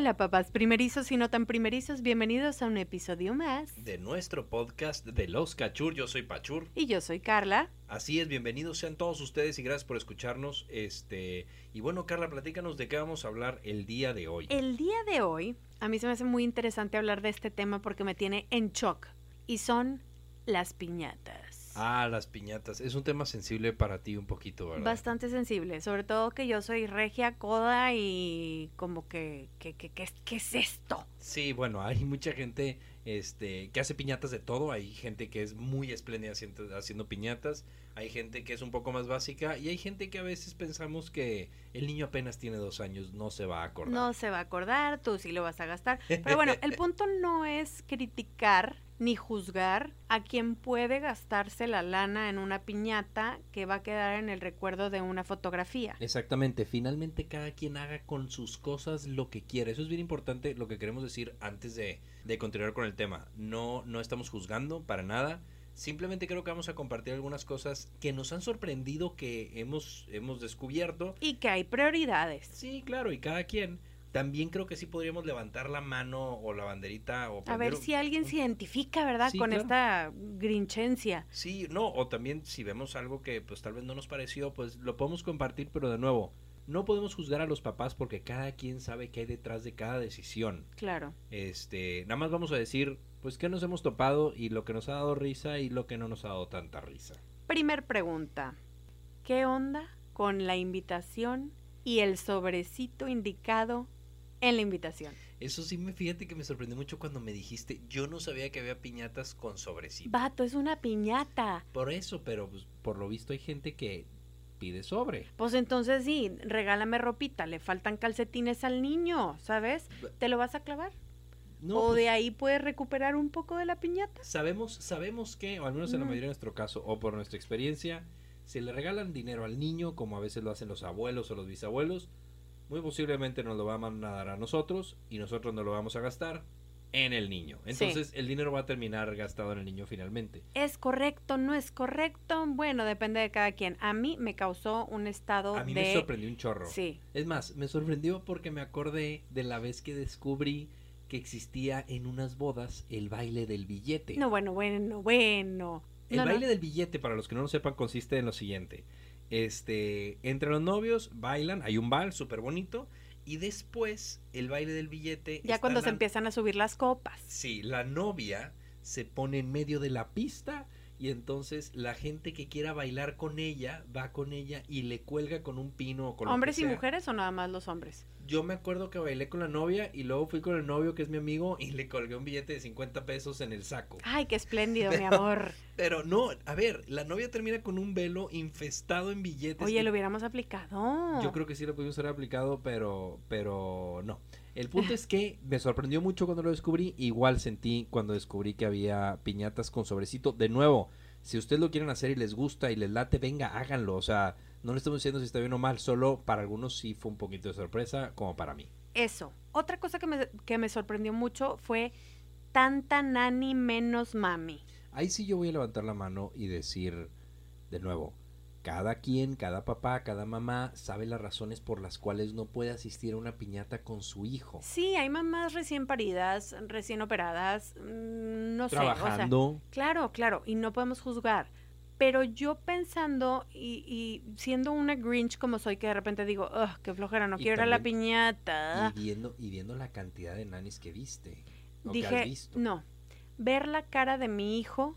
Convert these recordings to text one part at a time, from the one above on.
Hola papás primerizos y no tan primerizos, bienvenidos a un episodio más. de nuestro podcast de Los Cachur. Yo soy Pachur. Y yo soy Carla. Así es, bienvenidos sean todos ustedes y gracias por escucharnos. Este, y bueno, Carla, platícanos de qué vamos a hablar el día de hoy. El día de hoy, a mí se me hace muy interesante hablar de este tema porque me tiene en shock. Y son las piñatas. Ah, las piñatas. Es un tema sensible para ti un poquito, ¿verdad? Bastante sensible, sobre todo que yo soy regia, coda y como que, que, que, que- ¿qué es esto? Sí, bueno, hay mucha gente este, que hace piñatas de todo. Hay gente que es muy espléndida haciendo, haciendo piñatas. Hay gente que es un poco más básica. Y hay gente que a veces pensamos que el niño apenas tiene dos años, no se va a acordar. No se va a acordar, tú sí lo vas a gastar. Pero bueno, el punto no es criticar ni juzgar a quien puede gastarse la lana en una piñata que va a quedar en el recuerdo de una fotografía. Exactamente, finalmente cada quien haga con sus cosas lo que quiere. Eso es bien importante lo que queremos decir antes de, de continuar con el tema. No, no estamos juzgando para nada. Simplemente creo que vamos a compartir algunas cosas que nos han sorprendido, que hemos, hemos descubierto. Y que hay prioridades. Sí, claro, y cada quien. También creo que sí podríamos levantar la mano o la banderita o A ver si alguien se identifica, ¿verdad? Sí, Con claro. esta grinchencia. Sí, no, o también si vemos algo que pues tal vez no nos pareció, pues lo podemos compartir, pero de nuevo, no podemos juzgar a los papás porque cada quien sabe qué hay detrás de cada decisión. Claro. Este, nada más vamos a decir, pues qué nos hemos topado y lo que nos ha dado risa y lo que no nos ha dado tanta risa. Primer pregunta. ¿Qué onda con la invitación y el sobrecito indicado en la invitación? Eso sí me fíjate que me sorprendió mucho cuando me dijiste, yo no sabía que había piñatas con sobrecito. Vato, es una piñata. Por eso, pero pues, por lo visto hay gente que pide sobre. Pues entonces sí, regálame ropita, le faltan calcetines al niño, ¿sabes? ¿Te lo vas a clavar? No, o pues, de ahí puedes recuperar un poco de la piñata. Sabemos, sabemos que, o al menos en la mayoría de nuestro caso, o por nuestra experiencia, si le regalan dinero al niño, como a veces lo hacen los abuelos o los bisabuelos, muy posiblemente nos lo van a mandar a nosotros y nosotros nos lo vamos a gastar en el niño. Entonces el dinero va a terminar gastado en el niño finalmente. ¿Es correcto? ¿No es correcto? Bueno, depende de cada quien. A mí me causó un estado A mí de... me sorprendió un chorro. Sí. Es más, me sorprendió porque me acordé de la vez que descubrí que existía en unas bodas el baile del billete. No, bueno, bueno, bueno. El No, no. baile del billete, para los que no lo sepan, consiste en lo siguiente. Este, entre los novios bailan, hay un bal súper bonito, y después el baile del billete. Ya cuando la- se empiezan a subir las copas. Sí, la novia se pone en medio de la pista y entonces la gente que quiera bailar con ella va con ella y le cuelga con un pino o con lo que ¿Hombres y sea. mujeres o nada más los hombres? Yo me acuerdo que bailé con la novia y luego fui con el novio que es mi amigo y le colgué un billete de 50 pesos en el saco. Ay, qué espléndido, mi amor. Pero no, a ver, la novia termina con un velo infestado en billetes. Oye, y lo hubiéramos aplicado. Yo creo que sí lo pudimos haber aplicado, pero, pero no. El punto es que me sorprendió mucho cuando lo descubrí. Igual sentí cuando descubrí que había piñatas con sobrecito. De nuevo, si ustedes lo quieren hacer y les gusta y les late, venga, háganlo. O sea, no le estamos diciendo si está bien o mal, solo para algunos sí fue un poquito de sorpresa, como para mí. Eso. Otra cosa que me, que me sorprendió mucho fue tanta nani menos mami. Ahí sí yo voy a levantar la mano y decir de nuevo, cada quien, cada papá, cada mamá sabe las razones por las cuales no puede asistir a una piñata con su hijo. Sí, hay mamás recién paridas, recién operadas, mm, no sé. o sea, claro, claro, y no podemos juzgar. Pero yo pensando y, y siendo una Grinch como soy, que de repente digo, ugh, qué flojera, no Y quiero ir a la piñata. y viendo y viendo la cantidad de nanis que viste o que has Dije, visto. no, ver la cara de mi hijo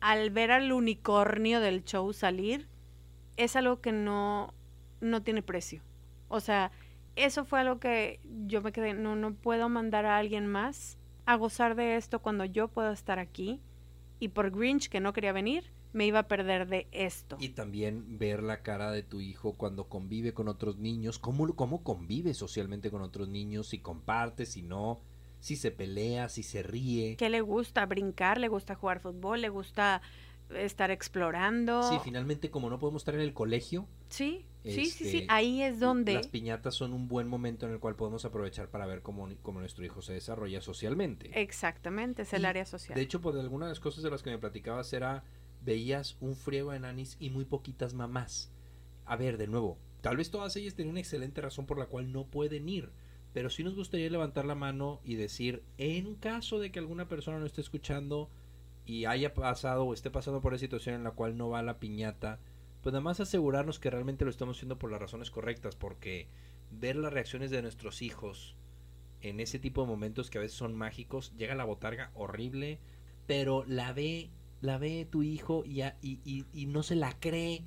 al ver al unicornio del show salir es algo que no, no tiene precio. O sea, eso fue algo que yo me quedé, no, no puedo mandar a alguien más a gozar de esto cuando yo puedo estar aquí. Y por Grinch, que no quería venir, me iba a perder de esto. Y también ver la cara de tu hijo cuando convive con otros niños, cómo, cómo convive socialmente con otros niños, si comparte, si no, si se pelea, si se ríe. ¿Qué le gusta? Brincar, le gusta jugar fútbol, le gusta estar explorando. Sí, finalmente como no podemos estar en el colegio, Sí, sí, sí, sí. Este, Ahí es donde. las piñatas son un buen momento en el cual podemos aprovechar para ver cómo, cómo nuestro hijo se desarrolla socialmente. Exactamente, es el área social. De hecho, pues algunas de las cosas de las que me platicabas era, veías un friego de nanis y muy poquitas mamás. A ver, de nuevo, tal vez todas ellas tienen una excelente razón por la cual no pueden ir, pero sí nos gustaría levantar la mano y decir, en caso de que alguna persona no esté escuchando y haya pasado o esté pasando por una situación en la cual no va la piñata, pues nada más asegurarnos que realmente lo estamos haciendo por las razones correctas, porque ver las reacciones de nuestros hijos en ese tipo de momentos que a veces son mágicos, llega la botarga horrible, pero la ve, la ve tu hijo y, a- y, y- y no se la cree.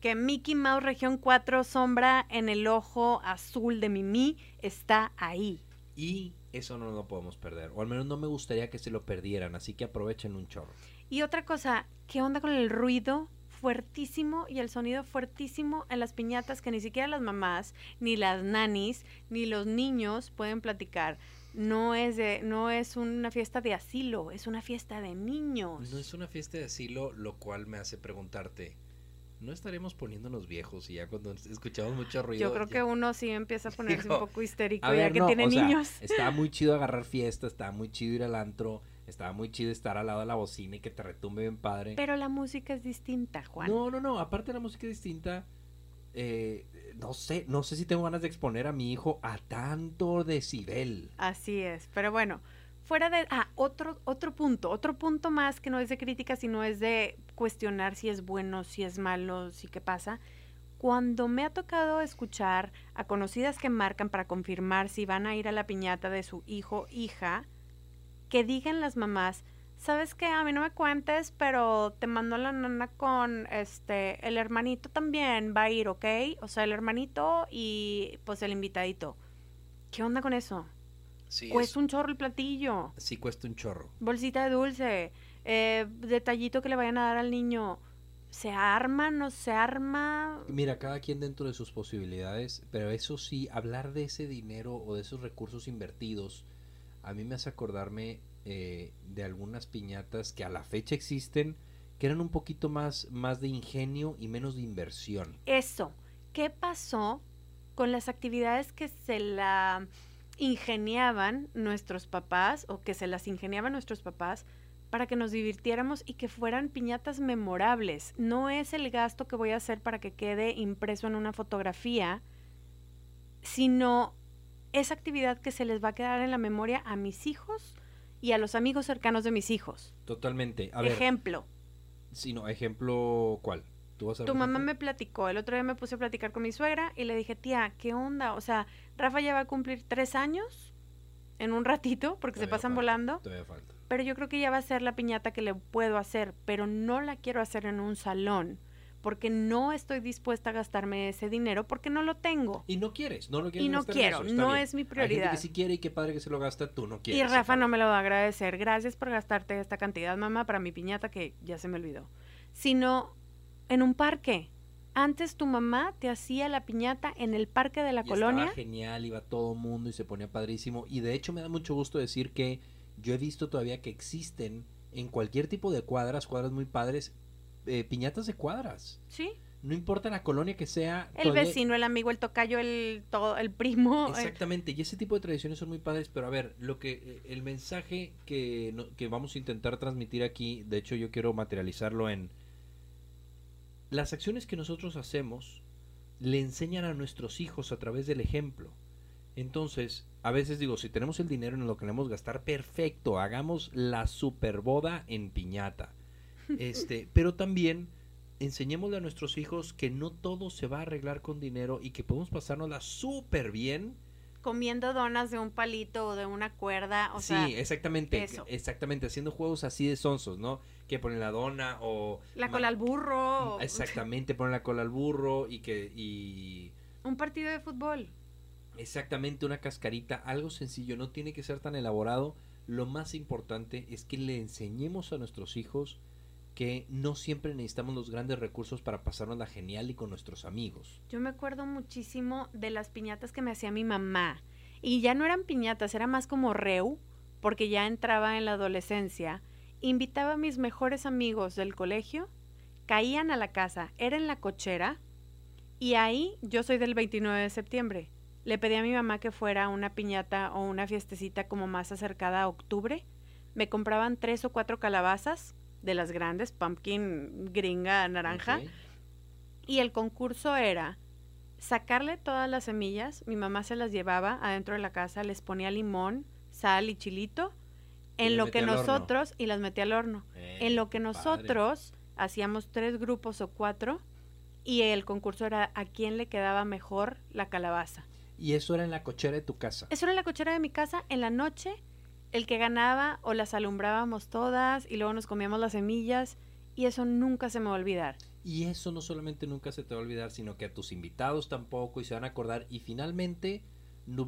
Que Mickey Mouse Región 4 sombra en el ojo azul de Mimi está ahí. Y eso no lo podemos perder, o al menos no me gustaría que se lo perdieran, así que aprovechen un chorro. Y otra cosa, ¿qué onda con el ruido fuertísimo y el sonido fuertísimo en las piñatas que ni siquiera las mamás, ni las nanis, ni los niños pueden platicar? No es de, no es una fiesta de asilo, es una fiesta de niños. No es una fiesta de asilo, lo cual me hace preguntarte, ¿no estaremos poniéndonos viejos y ya cuando escuchamos mucho ruido? Yo creo ya- que uno sí empieza a ponerse Digo, un poco histérico ya que no, tiene o sea, niños. estaba muy chido agarrar fiesta, estaba muy chido ir al antro, estaba muy chido estar al lado de la bocina y que te retumbe bien padre. Pero la música es distinta, Juan. No, no, no, aparte la música distinta, eh, no sé, no sé si tengo ganas de exponer a mi hijo a tanto decibel. Así es, pero bueno, fuera de... Ah, otro, otro punto, otro punto más que no es de crítica, sino es de cuestionar si es bueno, si es malo, si qué pasa. Cuando me ha tocado escuchar a conocidas que marcan para confirmar si van a ir a la piñata de su hijo, hija, que digan las mamás, ¿sabes qué? A mí no me cuentes, pero te mando la nana con este, el hermanito también va a ir, ¿ok? O sea, el hermanito y pues el invitadito. ¿Qué onda con eso? Sí, Cuesta un chorro el platillo, sí cuesta un chorro. bolsita de dulce, eh, detallito que le vayan a dar al niño. ¿Se arma? ¿No se arma? Mira, cada quien dentro de sus posibilidades, pero eso sí, hablar de ese dinero o de esos recursos invertidos, a mí me hace acordarme eh, de algunas piñatas que a la fecha existen, que eran un poquito más, más de ingenio y menos de inversión. Eso. ¿Qué pasó con las actividades que se la ingeniaban nuestros papás o que se las ingeniaban nuestros papás para que nos divirtiéramos y que fueran piñatas memorables? No es el gasto que voy a hacer para que quede impreso en una fotografía, sino esa actividad que se les va a quedar en la memoria a mis hijos y a los amigos cercanos de mis hijos. Totalmente. A ver, Ejemplo, si no, ejemplo, ¿cuál? ¿Tú vas a dar tu mamá me platicó, el otro día me puse a platicar con mi suegra y le dije, tía, ¿qué onda? O sea, Rafa ya va a cumplir tres años en un ratito porque se pasan falta, volando, Todavía falta. Pero yo creo que ya va a ser la piñata que le puedo hacer, pero no la quiero hacer en un salón porque no estoy dispuesta a gastarme ese dinero porque no lo tengo. Y no quieres, no lo quieres Y no quiero, eso, no bien. es mi Hay gente prioridad. que sí quiere y qué padre que se lo gasta, tú no Y quieres. Rafa se no me lo va a agradecer. Gracias por gastarte esta cantidad, mamá, para mi piñata que ya se me olvidó. Sino en un parque. Antes tu mamá te hacía la piñata en el parque de la Y colonia. Estaba genial, iba todo mundo y se ponía padrísimo. Y de hecho me da mucho gusto decir que yo he visto todavía que existen en cualquier tipo de cuadras, cuadras muy padres, eh, piñatas de cuadras. Sí. No importa la colonia que sea. El todavía- vecino, el amigo, el tocayo, el, todo, el primo. eh, Exactamente, y ese tipo de tradiciones son muy padres, pero a ver, lo que eh, el mensaje que, no- que vamos a intentar transmitir aquí, de hecho yo quiero materializarlo en las acciones que nosotros hacemos le enseñan a nuestros hijos a través del ejemplo. Entonces, a veces digo, si tenemos el dinero en lo que queremos gastar, perfecto, hagamos la super boda en piñata. Este, pero también enseñémosle a nuestros hijos que no todo se va a arreglar con dinero y que podemos pasárnosla súper bien comiendo donas de un palito o de una cuerda. O sí, sea, exactamente, eso. exactamente, haciendo juegos así de sonsos, ¿no? Que ponen la dona o la cola al burro. Exactamente, ponen la cola al burro y que y Un partido de fútbol. Exactamente una cascarita, algo sencillo, no tiene que ser tan elaborado. Lo más importante es que le enseñemos a nuestros hijos que no siempre necesitamos los grandes recursos para pasarnos la genial y con nuestros amigos. Yo me acuerdo muchísimo de las piñatas que me hacía mi mamá. Y ya no eran piñatas, era más como reu, porque ya entraba en la adolescencia. invitaba a mis mejores amigos del colegio, caían a la casa, era en la cochera, y ahí yo soy del 29 de septiembre. Le pedí a mi mamá que fuera una piñata o una fiestecita como más acercada a octubre. Me compraban tres o cuatro calabazas de las grandes, pumpkin gringa naranja. Y el concurso era sacarle todas las semillas, mi mamá se las llevaba adentro de la casa, les ponía limón, sal y chilito, en lo que nosotros, y las metía al horno, Eh, en lo que padre. nosotros hacíamos tres grupos o cuatro, y el concurso era a quién le quedaba mejor la calabaza. Y eso era en la cochera de tu casa. Eso era en la cochera de mi casa, en la noche, el que ganaba o las alumbrábamos todas y luego nos comíamos las semillas, y eso nunca se me va a olvidar. Y eso no solamente nunca se te va a olvidar, sino que a tus invitados tampoco y se van a acordar. Y finalmente,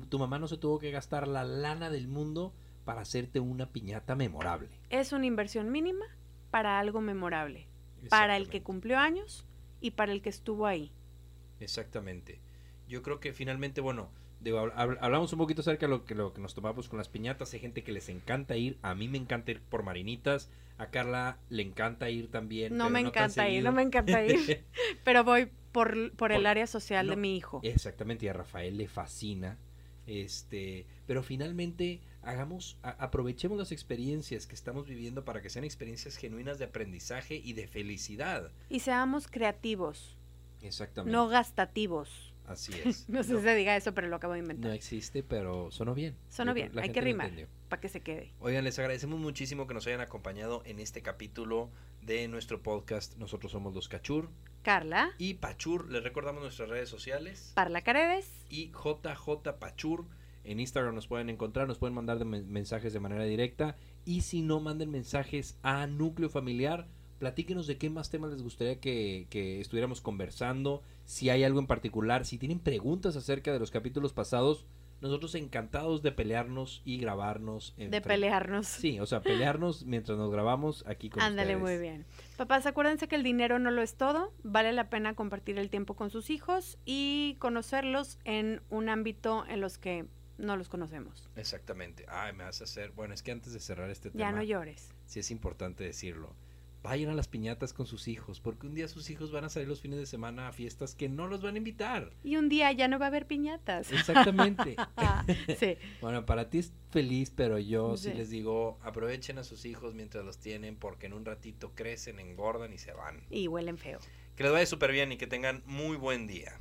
tu mamá no se tuvo que gastar la lana del mundo para hacerte una piñata memorable. Es una inversión mínima para algo memorable, para el que cumplió años y para el que estuvo ahí. Exactamente. Yo creo que finalmente, bueno, digo, hab- hab- hablamos un poquito acerca de lo que, lo que nos tomamos con las piñatas. Hay gente que les encanta ir. A mí me encanta ir por marinitas. A Carla le encanta ir también. No me encanta ir, no me encanta ir, pero voy por, por el Por- área social no, de mi hijo. Exactamente, y a Rafael le fascina. Este, pero finalmente hagamos, a- aprovechemos las experiencias que estamos viviendo para que sean experiencias genuinas de aprendizaje y de felicidad. Y seamos creativos, Exactamente. no gastativos. Así es. No sé si se diga eso, pero lo acabo de no inventar. existe, pero sonó bien. Sonó bien, la hay que rimar. Para que se quede. Oigan, les agradecemos muchísimo que nos hayan acompañado en este capítulo de nuestro podcast. Nosotros somos los Cachur Carla, y Pachur. Les recordamos nuestras redes sociales. Parla Caredes, y JJ Pachur. En Instagram nos pueden encontrar, nos pueden mandar de mensajes de manera directa. Y si no, manden mensajes a Núcleo Familiar. Platíquenos de qué más temas les gustaría que, que estuviéramos conversando. Si hay algo en particular, si tienen preguntas acerca de los capítulos pasados, nosotros encantados de pelearnos y grabarnos. en de frente. pelearnos. Sí, o sea, pelearnos mientras nos grabamos aquí con Ándale, ustedes. muy bien. Papás, acuérdense que el dinero no lo es todo. Vale la pena compartir el tiempo con sus hijos y conocerlos en un ámbito en los que no los conocemos. Exactamente. Ay, me vas a hacer. Bueno, es que antes de cerrar este Ya tema. no llores. sí es importante decirlo. Vayan a las piñatas con sus hijos, porque un día sus hijos van a salir los fines de semana a fiestas que no los van a invitar. Y un día ya no va a haber piñatas. Exactamente. sí. bueno, para ti es feliz, pero yo sí. Sí. les digo, aprovechen a sus hijos mientras los tienen, porque en un ratito crecen, engordan y se van. Y huelen feo. Que les vaya súper bien y que tengan muy buen día.